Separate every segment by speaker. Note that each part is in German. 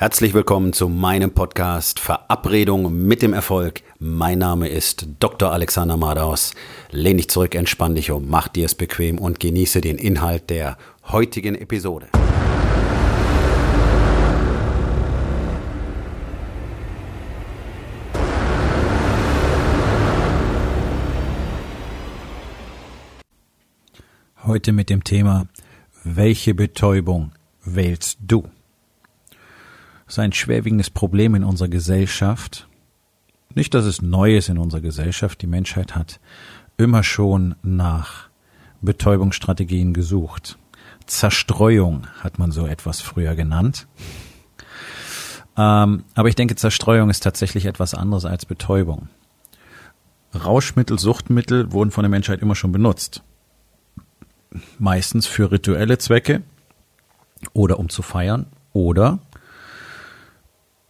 Speaker 1: Herzlich willkommen zu meinem Podcast Verabredung mit dem Erfolg. Mein Name ist Dr. Alexander Madaus. Lehn dich zurück, entspann dich um, mach dir es bequem und genieße den Inhalt der heutigen Episode.
Speaker 2: Heute mit dem Thema Welche Betäubung wählst du? Das ist ein schwerwiegendes Problem in unserer Gesellschaft. Nicht, dass es neu ist in unserer Gesellschaft. Die Menschheit hat immer schon nach Betäubungsstrategien gesucht. Zerstreuung hat man so etwas früher genannt. Ähm, aber ich denke, Zerstreuung ist tatsächlich etwas anderes als Betäubung. Rauschmittel, Suchtmittel wurden von der Menschheit immer schon benutzt. Meistens für rituelle Zwecke oder um zu feiern oder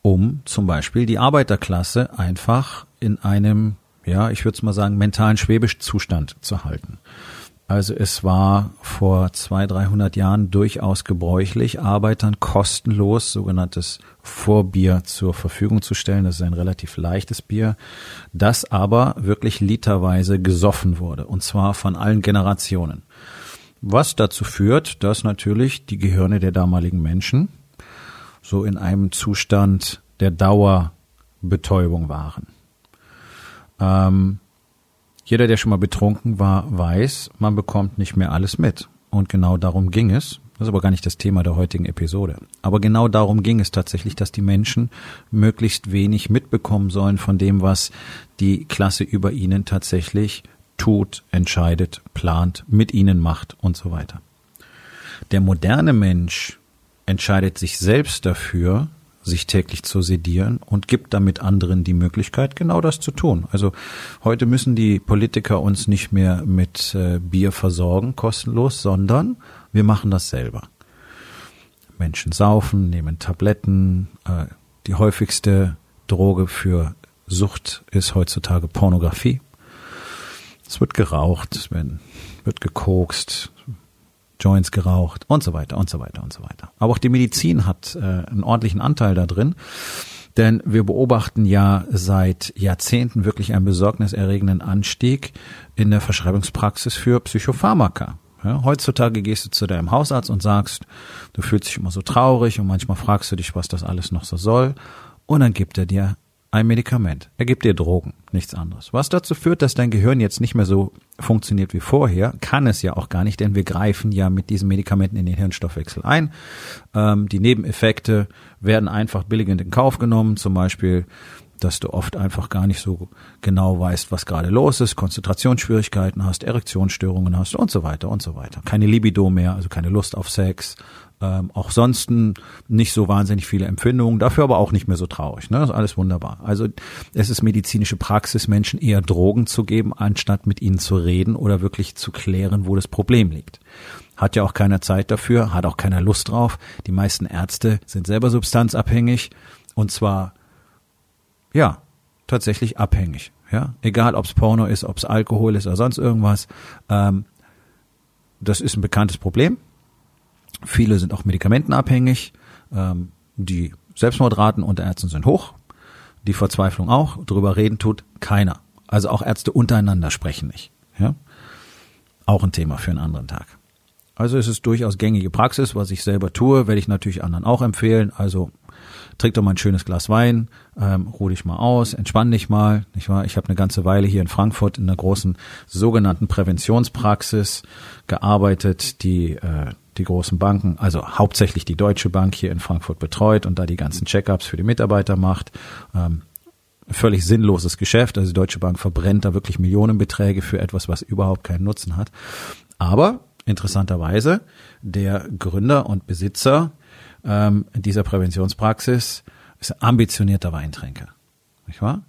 Speaker 2: um zum Beispiel die Arbeiterklasse einfach in einem, ja, ich würde es mal sagen, mentalen Schwebezustand zu halten. Also es war vor zwei, dreihundert Jahren durchaus gebräuchlich, Arbeitern kostenlos sogenanntes Vorbier zur Verfügung zu stellen. Das ist ein relativ leichtes Bier, das aber wirklich literweise gesoffen wurde, und zwar von allen Generationen. Was dazu führt, dass natürlich die Gehirne der damaligen Menschen so in einem Zustand der Dauerbetäubung waren. Ähm, jeder, der schon mal betrunken war, weiß, man bekommt nicht mehr alles mit. Und genau darum ging es. Das ist aber gar nicht das Thema der heutigen Episode. Aber genau darum ging es tatsächlich, dass die Menschen möglichst wenig mitbekommen sollen von dem, was die Klasse über ihnen tatsächlich tut, entscheidet, plant, mit ihnen macht und so weiter. Der moderne Mensch entscheidet sich selbst dafür, sich täglich zu sedieren und gibt damit anderen die Möglichkeit, genau das zu tun. Also heute müssen die Politiker uns nicht mehr mit äh, Bier versorgen, kostenlos, sondern wir machen das selber. Menschen saufen, nehmen Tabletten. Äh, die häufigste Droge für Sucht ist heutzutage Pornografie. Es wird geraucht, es wird gekokst, Joints geraucht und so weiter und so weiter und so weiter. Aber auch die Medizin hat äh, einen ordentlichen Anteil da drin. Denn wir beobachten ja seit Jahrzehnten wirklich einen besorgniserregenden Anstieg in der Verschreibungspraxis für Psychopharmaka. Ja, heutzutage gehst du zu deinem Hausarzt und sagst, du fühlst dich immer so traurig und manchmal fragst du dich, was das alles noch so soll. Und dann gibt er dir ein Medikament. Er gibt dir Drogen, nichts anderes. Was dazu führt, dass dein Gehirn jetzt nicht mehr so funktioniert wie vorher, kann es ja auch gar nicht, denn wir greifen ja mit diesen Medikamenten in den Hirnstoffwechsel ein. Ähm, die Nebeneffekte werden einfach billigend in Kauf genommen, zum Beispiel dass du oft einfach gar nicht so genau weißt, was gerade los ist, Konzentrationsschwierigkeiten hast, Erektionsstörungen hast und so weiter und so weiter. Keine Libido mehr, also keine Lust auf Sex, ähm, auch sonst nicht so wahnsinnig viele Empfindungen, dafür aber auch nicht mehr so traurig. Ne? Das ist alles wunderbar. Also es ist medizinische Praxis, Menschen eher Drogen zu geben, anstatt mit ihnen zu reden oder wirklich zu klären, wo das Problem liegt. Hat ja auch keiner Zeit dafür, hat auch keiner Lust drauf. Die meisten Ärzte sind selber substanzabhängig und zwar ja tatsächlich abhängig. Ja, egal ob es Porno ist, ob es Alkohol ist oder sonst irgendwas. Ähm, das ist ein bekanntes Problem Viele sind auch medikamentenabhängig. Ähm, die Selbstmordraten unter Ärzten sind hoch. Die Verzweiflung auch. Drüber reden tut keiner. Also auch Ärzte untereinander sprechen nicht. Ja? Auch ein Thema für einen anderen Tag. Also es ist durchaus gängige Praxis, was ich selber tue, werde ich natürlich anderen auch empfehlen. Also trink doch mal ein schönes Glas Wein, ähm, ruh dich mal aus, entspann dich mal. Nicht wahr? Ich habe eine ganze Weile hier in Frankfurt in einer großen sogenannten Präventionspraxis gearbeitet, die äh, die großen Banken, also hauptsächlich die Deutsche Bank hier in Frankfurt betreut und da die ganzen Checkups für die Mitarbeiter macht. Ähm, völlig sinnloses Geschäft. Also die Deutsche Bank verbrennt da wirklich Millionenbeträge für etwas, was überhaupt keinen Nutzen hat. Aber interessanterweise, der Gründer und Besitzer ähm, dieser Präventionspraxis ist ein ambitionierter Weintrinker. Nicht wahr?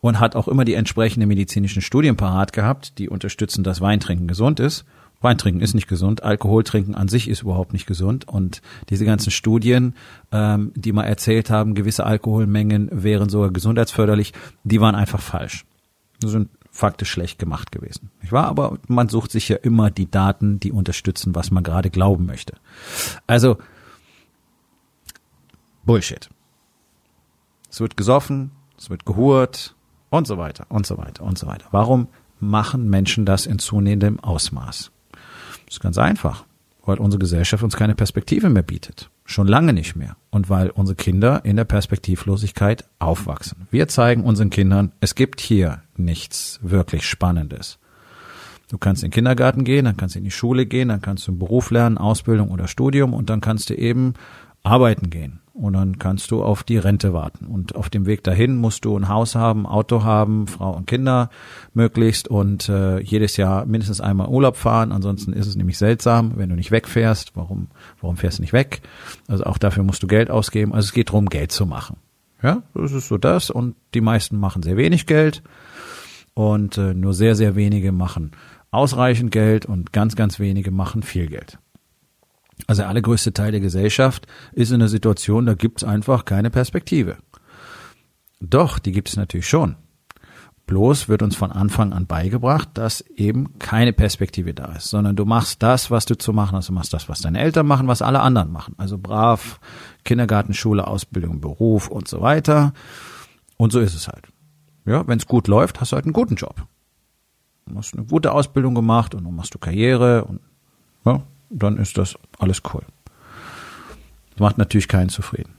Speaker 2: Und hat auch immer die entsprechenden medizinischen Studien parat gehabt, die unterstützen, dass Weintrinken gesund ist. Wein trinken ist nicht gesund, Alkohol trinken an sich ist überhaupt nicht gesund und diese ganzen Studien, ähm, die mal erzählt haben, gewisse Alkoholmengen wären sogar gesundheitsförderlich, die waren einfach falsch. Die sind faktisch schlecht gemacht gewesen. Ich war, aber man sucht sich ja immer die Daten, die unterstützen, was man gerade glauben möchte. Also Bullshit. Es wird gesoffen, es wird gehurt und so weiter und so weiter und so weiter. Warum machen Menschen das in zunehmendem Ausmaß? Das ist ganz einfach, weil unsere Gesellschaft uns keine Perspektive mehr bietet. Schon lange nicht mehr. Und weil unsere Kinder in der Perspektivlosigkeit aufwachsen. Wir zeigen unseren Kindern, es gibt hier nichts wirklich Spannendes. Du kannst in den Kindergarten gehen, dann kannst du in die Schule gehen, dann kannst du einen Beruf lernen, Ausbildung oder Studium und dann kannst du eben arbeiten gehen. Und dann kannst du auf die Rente warten. Und auf dem Weg dahin musst du ein Haus haben, Auto haben, Frau und Kinder möglichst und äh, jedes Jahr mindestens einmal Urlaub fahren. Ansonsten ist es nämlich seltsam, wenn du nicht wegfährst. Warum, warum fährst du nicht weg? Also auch dafür musst du Geld ausgeben. Also es geht darum, Geld zu machen. Ja, das ist so das. Und die meisten machen sehr wenig Geld und äh, nur sehr, sehr wenige machen ausreichend Geld und ganz, ganz wenige machen viel Geld. Also der allergrößte Teil der Gesellschaft ist in der Situation, da gibt es einfach keine Perspektive. Doch, die gibt es natürlich schon. Bloß wird uns von Anfang an beigebracht, dass eben keine Perspektive da ist, sondern du machst das, was du zu machen hast. Du machst das, was deine Eltern machen, was alle anderen machen. Also brav, Kindergarten, Schule, Ausbildung, Beruf und so weiter. Und so ist es halt. Ja, wenn es gut läuft, hast du halt einen guten Job. Du hast eine gute Ausbildung gemacht und dann machst du Karriere und ja, dann ist das alles cool. Das macht natürlich keinen zufrieden.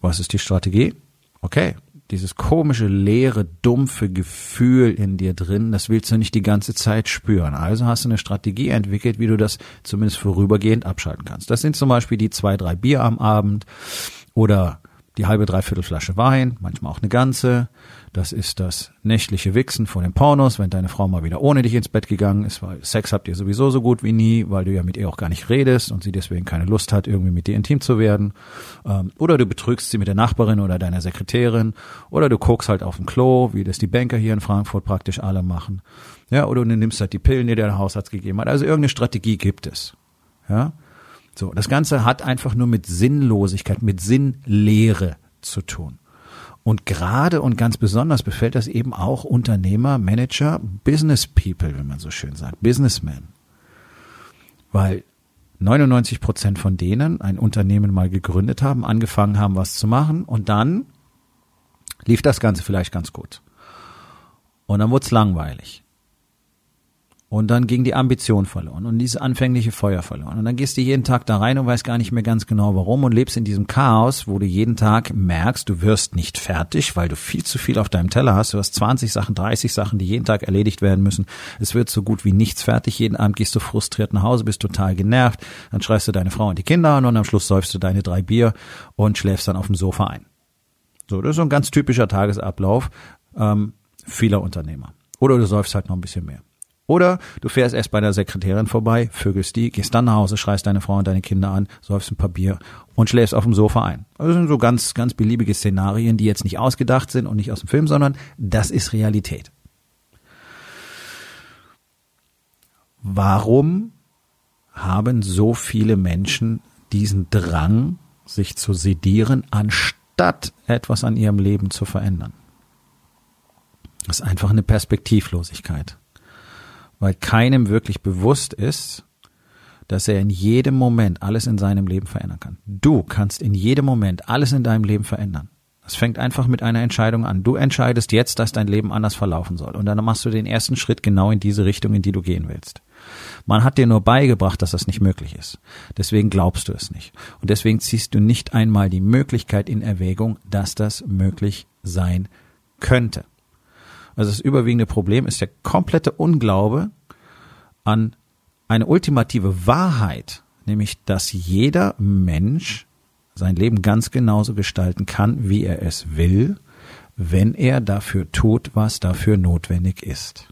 Speaker 2: Was ist die Strategie? Okay, dieses komische, leere, dumpfe Gefühl in dir drin, das willst du nicht die ganze Zeit spüren. Also hast du eine Strategie entwickelt, wie du das zumindest vorübergehend abschalten kannst. Das sind zum Beispiel die zwei, drei Bier am Abend oder die halbe, dreiviertel Flasche Wein, manchmal auch eine ganze. Das ist das nächtliche Wichsen vor den Pornos, wenn deine Frau mal wieder ohne dich ins Bett gegangen ist, weil Sex habt ihr sowieso so gut wie nie, weil du ja mit ihr auch gar nicht redest und sie deswegen keine Lust hat, irgendwie mit dir intim zu werden. Ähm, oder du betrügst sie mit der Nachbarin oder deiner Sekretärin. Oder du guckst halt auf dem Klo, wie das die Banker hier in Frankfurt praktisch alle machen. Ja, oder du nimmst halt die Pillen, die der Hausarzt gegeben hat. Also irgendeine Strategie gibt es. Ja. So, das Ganze hat einfach nur mit Sinnlosigkeit, mit Sinnlehre zu tun. Und gerade und ganz besonders befällt das eben auch Unternehmer, Manager, Business People, wenn man so schön sagt, Businessmen. Weil 99 Prozent von denen ein Unternehmen mal gegründet haben, angefangen haben, was zu machen und dann lief das Ganze vielleicht ganz gut. Und dann wurde es langweilig. Und dann ging die Ambition verloren und dieses anfängliche Feuer verloren. Und dann gehst du jeden Tag da rein und weißt gar nicht mehr ganz genau warum und lebst in diesem Chaos, wo du jeden Tag merkst, du wirst nicht fertig, weil du viel zu viel auf deinem Teller hast. Du hast 20 Sachen, 30 Sachen, die jeden Tag erledigt werden müssen. Es wird so gut wie nichts fertig. Jeden Abend gehst du frustriert nach Hause, bist total genervt. Dann schreist du deine Frau und die Kinder an und am Schluss säufst du deine drei Bier und schläfst dann auf dem Sofa ein. So, das ist so ein ganz typischer Tagesablauf ähm, vieler Unternehmer. Oder du säufst halt noch ein bisschen mehr. Oder du fährst erst bei der Sekretärin vorbei, vögelst die, gehst dann nach Hause, schreist deine Frau und deine Kinder an, säufst ein paar Bier und schläfst auf dem Sofa ein. Also das sind so ganz, ganz beliebige Szenarien, die jetzt nicht ausgedacht sind und nicht aus dem Film, sondern das ist Realität. Warum haben so viele Menschen diesen Drang, sich zu sedieren, anstatt etwas an ihrem Leben zu verändern? Das ist einfach eine Perspektivlosigkeit weil keinem wirklich bewusst ist, dass er in jedem Moment alles in seinem Leben verändern kann. Du kannst in jedem Moment alles in deinem Leben verändern. Es fängt einfach mit einer Entscheidung an. Du entscheidest jetzt, dass dein Leben anders verlaufen soll. Und dann machst du den ersten Schritt genau in diese Richtung, in die du gehen willst. Man hat dir nur beigebracht, dass das nicht möglich ist. Deswegen glaubst du es nicht. Und deswegen ziehst du nicht einmal die Möglichkeit in Erwägung, dass das möglich sein könnte. Also das überwiegende Problem ist der komplette Unglaube an eine ultimative Wahrheit, nämlich dass jeder Mensch sein Leben ganz genauso gestalten kann, wie er es will, wenn er dafür tut, was dafür notwendig ist.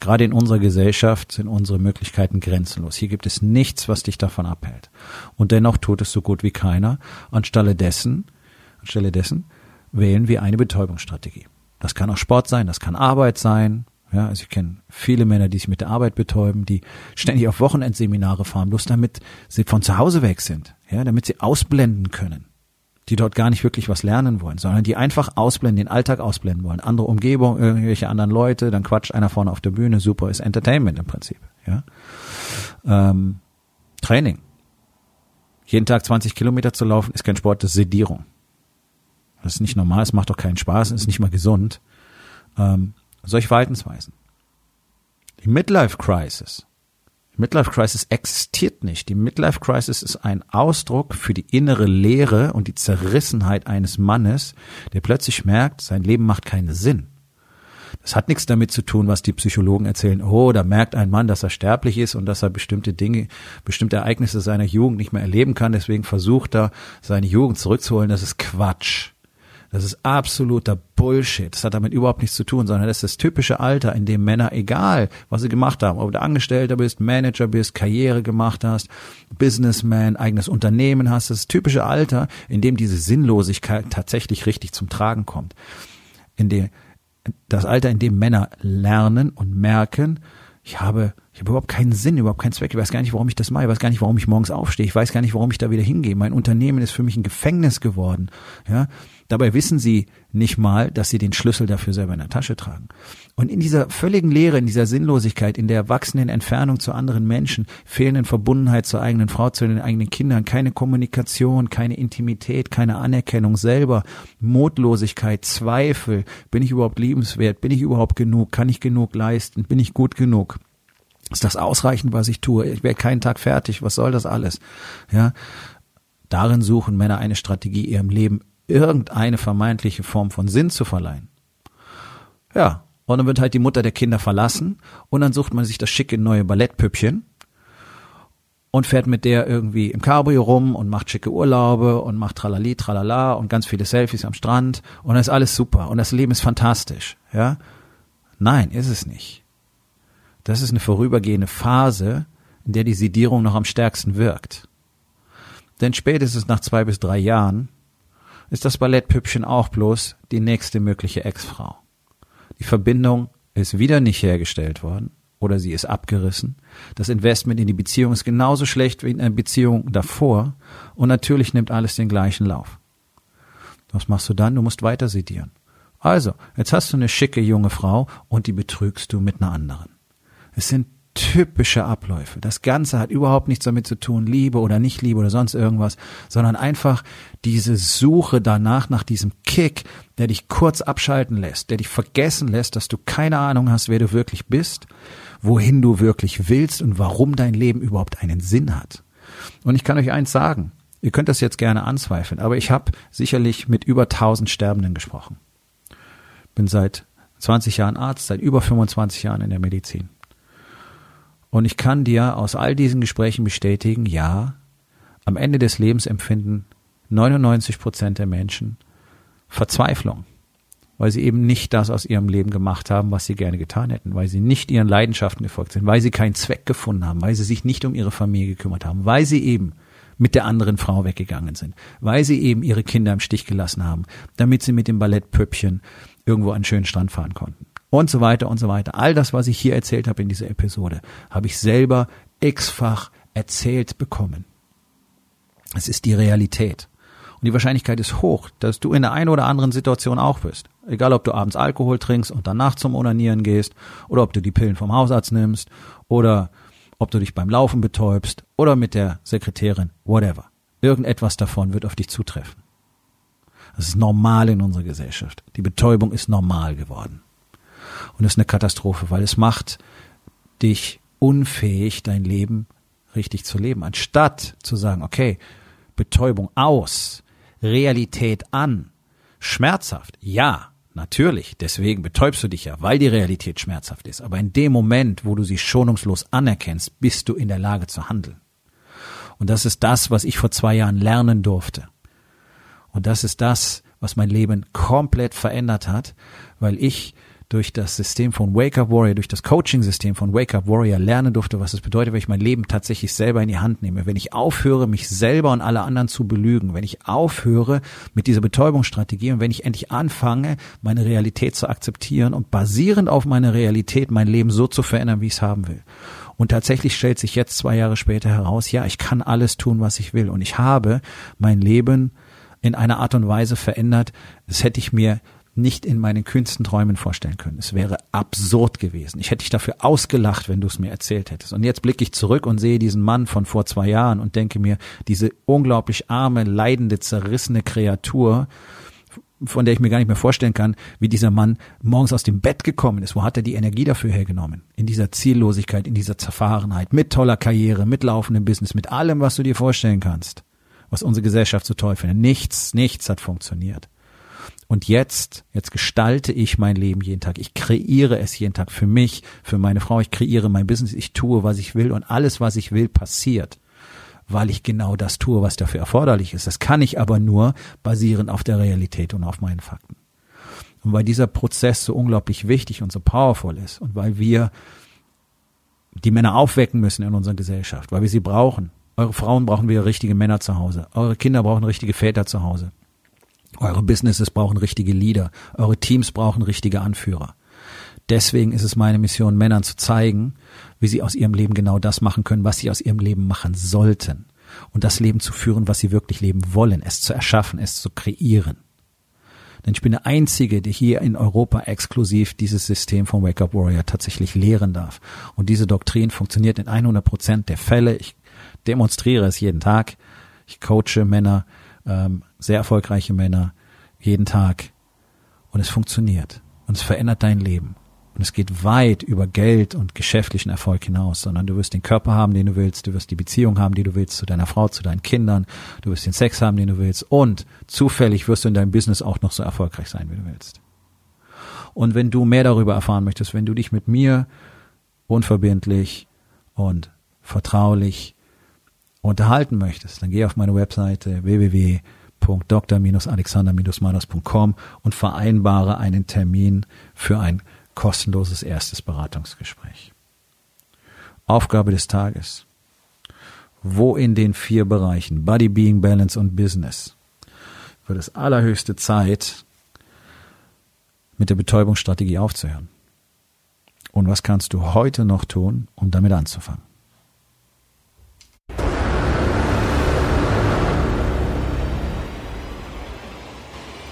Speaker 2: Gerade in unserer Gesellschaft sind unsere Möglichkeiten grenzenlos. Hier gibt es nichts, was dich davon abhält. Und dennoch tut es so gut wie keiner. Anstelle dessen, anstelle dessen wählen wir eine Betäubungsstrategie. Das kann auch Sport sein, das kann Arbeit sein. Ja, also ich kenne viele Männer, die sich mit der Arbeit betäuben, die ständig auf Wochenendseminare fahren, bloß damit sie von zu Hause weg sind, ja, damit sie ausblenden können, die dort gar nicht wirklich was lernen wollen, sondern die einfach ausblenden, den Alltag ausblenden wollen, andere Umgebung, irgendwelche anderen Leute, dann quatscht einer vorne auf der Bühne, super, ist Entertainment im Prinzip, ja. Ähm, Training. Jeden Tag 20 Kilometer zu laufen ist kein Sport, das ist Sedierung. Das ist nicht normal, es macht doch keinen Spaß, es ist nicht mal gesund. Ähm, solche Verhaltensweisen. Die Midlife Crisis. Die Midlife Crisis existiert nicht. Die Midlife Crisis ist ein Ausdruck für die innere Leere und die Zerrissenheit eines Mannes, der plötzlich merkt, sein Leben macht keinen Sinn. Das hat nichts damit zu tun, was die Psychologen erzählen. Oh, da merkt ein Mann, dass er sterblich ist und dass er bestimmte Dinge, bestimmte Ereignisse seiner Jugend nicht mehr erleben kann. Deswegen versucht er, seine Jugend zurückzuholen. Das ist Quatsch. Das ist absoluter Bullshit. Das hat damit überhaupt nichts zu tun, sondern das ist das typische Alter, in dem Männer, egal was sie gemacht haben, ob du Angestellter bist, Manager bist, Karriere gemacht hast, Businessman, eigenes Unternehmen hast, das typische Alter, in dem diese Sinnlosigkeit tatsächlich richtig zum Tragen kommt. In dem, das Alter, in dem Männer lernen und merken, ich habe, ich habe überhaupt keinen Sinn, überhaupt keinen Zweck. Ich weiß gar nicht, warum ich das mache. Ich weiß gar nicht, warum ich morgens aufstehe. Ich weiß gar nicht, warum ich da wieder hingehe. Mein Unternehmen ist für mich ein Gefängnis geworden. Ja, Dabei wissen sie nicht mal, dass sie den Schlüssel dafür selber in der Tasche tragen. Und in dieser völligen Leere, in dieser Sinnlosigkeit, in der wachsenden Entfernung zu anderen Menschen, fehlenden Verbundenheit zur eigenen Frau, zu den eigenen Kindern, keine Kommunikation, keine Intimität, keine Anerkennung selber, Mutlosigkeit, Zweifel, bin ich überhaupt liebenswert, bin ich überhaupt genug, kann ich genug leisten, bin ich gut genug? Ist das ausreichend, was ich tue? Ich wäre keinen Tag fertig. Was soll das alles? Ja. Darin suchen Männer eine Strategie, ihrem Leben irgendeine vermeintliche Form von Sinn zu verleihen. Ja, und dann wird halt die Mutter der Kinder verlassen und dann sucht man sich das schicke neue Ballettpüppchen und fährt mit der irgendwie im Cabrio rum und macht schicke Urlaube und macht tralali, tralala und ganz viele Selfies am Strand und dann ist alles super und das Leben ist fantastisch, ja? Nein, ist es nicht. Das ist eine vorübergehende Phase, in der die Sedierung noch am stärksten wirkt. Denn spätestens nach zwei bis drei Jahren ist das Ballettpüppchen auch bloß die nächste mögliche Ex-Frau. Die Verbindung ist wieder nicht hergestellt worden oder sie ist abgerissen. Das Investment in die Beziehung ist genauso schlecht wie in der Beziehung davor und natürlich nimmt alles den gleichen Lauf. Was machst du dann? Du musst weiter sedieren. Also, jetzt hast du eine schicke junge Frau und die betrügst du mit einer anderen. Es sind typische Abläufe. Das Ganze hat überhaupt nichts damit zu tun, Liebe oder nicht Liebe oder sonst irgendwas, sondern einfach diese Suche danach nach diesem Kick, der dich kurz abschalten lässt, der dich vergessen lässt, dass du keine Ahnung hast, wer du wirklich bist, wohin du wirklich willst und warum dein Leben überhaupt einen Sinn hat. Und ich kann euch eins sagen, ihr könnt das jetzt gerne anzweifeln, aber ich habe sicherlich mit über 1000 Sterbenden gesprochen. Bin seit 20 Jahren Arzt, seit über 25 Jahren in der Medizin. Und ich kann dir aus all diesen Gesprächen bestätigen, ja, am Ende des Lebens empfinden 99 Prozent der Menschen Verzweiflung, weil sie eben nicht das aus ihrem Leben gemacht haben, was sie gerne getan hätten, weil sie nicht ihren Leidenschaften gefolgt sind, weil sie keinen Zweck gefunden haben, weil sie sich nicht um ihre Familie gekümmert haben, weil sie eben mit der anderen Frau weggegangen sind, weil sie eben ihre Kinder im Stich gelassen haben, damit sie mit dem Ballettpüppchen irgendwo an einen schönen Strand fahren konnten und so weiter und so weiter. All das, was ich hier erzählt habe in dieser Episode, habe ich selber x-fach erzählt bekommen. Es ist die Realität. Und die Wahrscheinlichkeit ist hoch, dass du in der einen oder anderen Situation auch bist. Egal, ob du abends Alkohol trinkst und danach zum Onanieren gehst, oder ob du die Pillen vom Hausarzt nimmst, oder ob du dich beim Laufen betäubst, oder mit der Sekretärin, whatever. Irgendetwas davon wird auf dich zutreffen. Das ist normal in unserer Gesellschaft. Die Betäubung ist normal geworden. Und das ist eine Katastrophe, weil es macht dich unfähig, dein Leben richtig zu leben. Anstatt zu sagen, okay, Betäubung aus, Realität an, schmerzhaft, ja, natürlich, deswegen betäubst du dich ja, weil die Realität schmerzhaft ist. Aber in dem Moment, wo du sie schonungslos anerkennst, bist du in der Lage zu handeln. Und das ist das, was ich vor zwei Jahren lernen durfte. Und das ist das, was mein Leben komplett verändert hat, weil ich durch das System von Wake Up Warrior, durch das Coaching-System von Wake Up Warrior lernen durfte, was es bedeutet, wenn ich mein Leben tatsächlich selber in die Hand nehme, wenn ich aufhöre, mich selber und alle anderen zu belügen, wenn ich aufhöre mit dieser Betäubungsstrategie und wenn ich endlich anfange, meine Realität zu akzeptieren und basierend auf meiner Realität mein Leben so zu verändern, wie ich es haben will. Und tatsächlich stellt sich jetzt zwei Jahre später heraus, ja, ich kann alles tun, was ich will. Und ich habe mein Leben in einer Art und Weise verändert, das hätte ich mir nicht in meinen kühnsten Träumen vorstellen können. Es wäre absurd gewesen. Ich hätte dich dafür ausgelacht, wenn du es mir erzählt hättest. Und jetzt blicke ich zurück und sehe diesen Mann von vor zwei Jahren und denke mir, diese unglaublich arme, leidende, zerrissene Kreatur, von der ich mir gar nicht mehr vorstellen kann, wie dieser Mann morgens aus dem Bett gekommen ist. Wo hat er die Energie dafür hergenommen? In dieser Ziellosigkeit, in dieser Zerfahrenheit, mit toller Karriere, mit laufendem Business, mit allem, was du dir vorstellen kannst, was unsere Gesellschaft so toll findet. Nichts, nichts hat funktioniert. Und jetzt, jetzt gestalte ich mein Leben jeden Tag. Ich kreiere es jeden Tag für mich, für meine Frau. Ich kreiere mein Business. Ich tue, was ich will. Und alles, was ich will, passiert. Weil ich genau das tue, was dafür erforderlich ist. Das kann ich aber nur basierend auf der Realität und auf meinen Fakten. Und weil dieser Prozess so unglaublich wichtig und so powerful ist und weil wir die Männer aufwecken müssen in unserer Gesellschaft, weil wir sie brauchen. Eure Frauen brauchen wieder richtige Männer zu Hause. Eure Kinder brauchen richtige Väter zu Hause. Eure Businesses brauchen richtige Leader. Eure Teams brauchen richtige Anführer. Deswegen ist es meine Mission, Männern zu zeigen, wie sie aus ihrem Leben genau das machen können, was sie aus ihrem Leben machen sollten. Und das Leben zu führen, was sie wirklich leben wollen, es zu erschaffen, es zu kreieren. Denn ich bin der Einzige, der hier in Europa exklusiv dieses System von Wake Up Warrior tatsächlich lehren darf. Und diese Doktrin funktioniert in 100 Prozent der Fälle. Ich demonstriere es jeden Tag. Ich coache Männer, ähm, sehr erfolgreiche Männer jeden Tag und es funktioniert und es verändert dein Leben. Und es geht weit über Geld und geschäftlichen Erfolg hinaus, sondern du wirst den Körper haben, den du willst, du wirst die Beziehung haben, die du willst zu deiner Frau, zu deinen Kindern, du wirst den Sex haben, den du willst und zufällig wirst du in deinem Business auch noch so erfolgreich sein, wie du willst. Und wenn du mehr darüber erfahren möchtest, wenn du dich mit mir unverbindlich und vertraulich unterhalten möchtest, dann geh auf meine Webseite www.dr-alexander-manos.com und vereinbare einen Termin für ein kostenloses erstes Beratungsgespräch. Aufgabe des Tages. Wo in den vier Bereichen Body, Being, Balance und Business wird es allerhöchste Zeit, mit der Betäubungsstrategie aufzuhören? Und was kannst du heute noch tun, um damit anzufangen?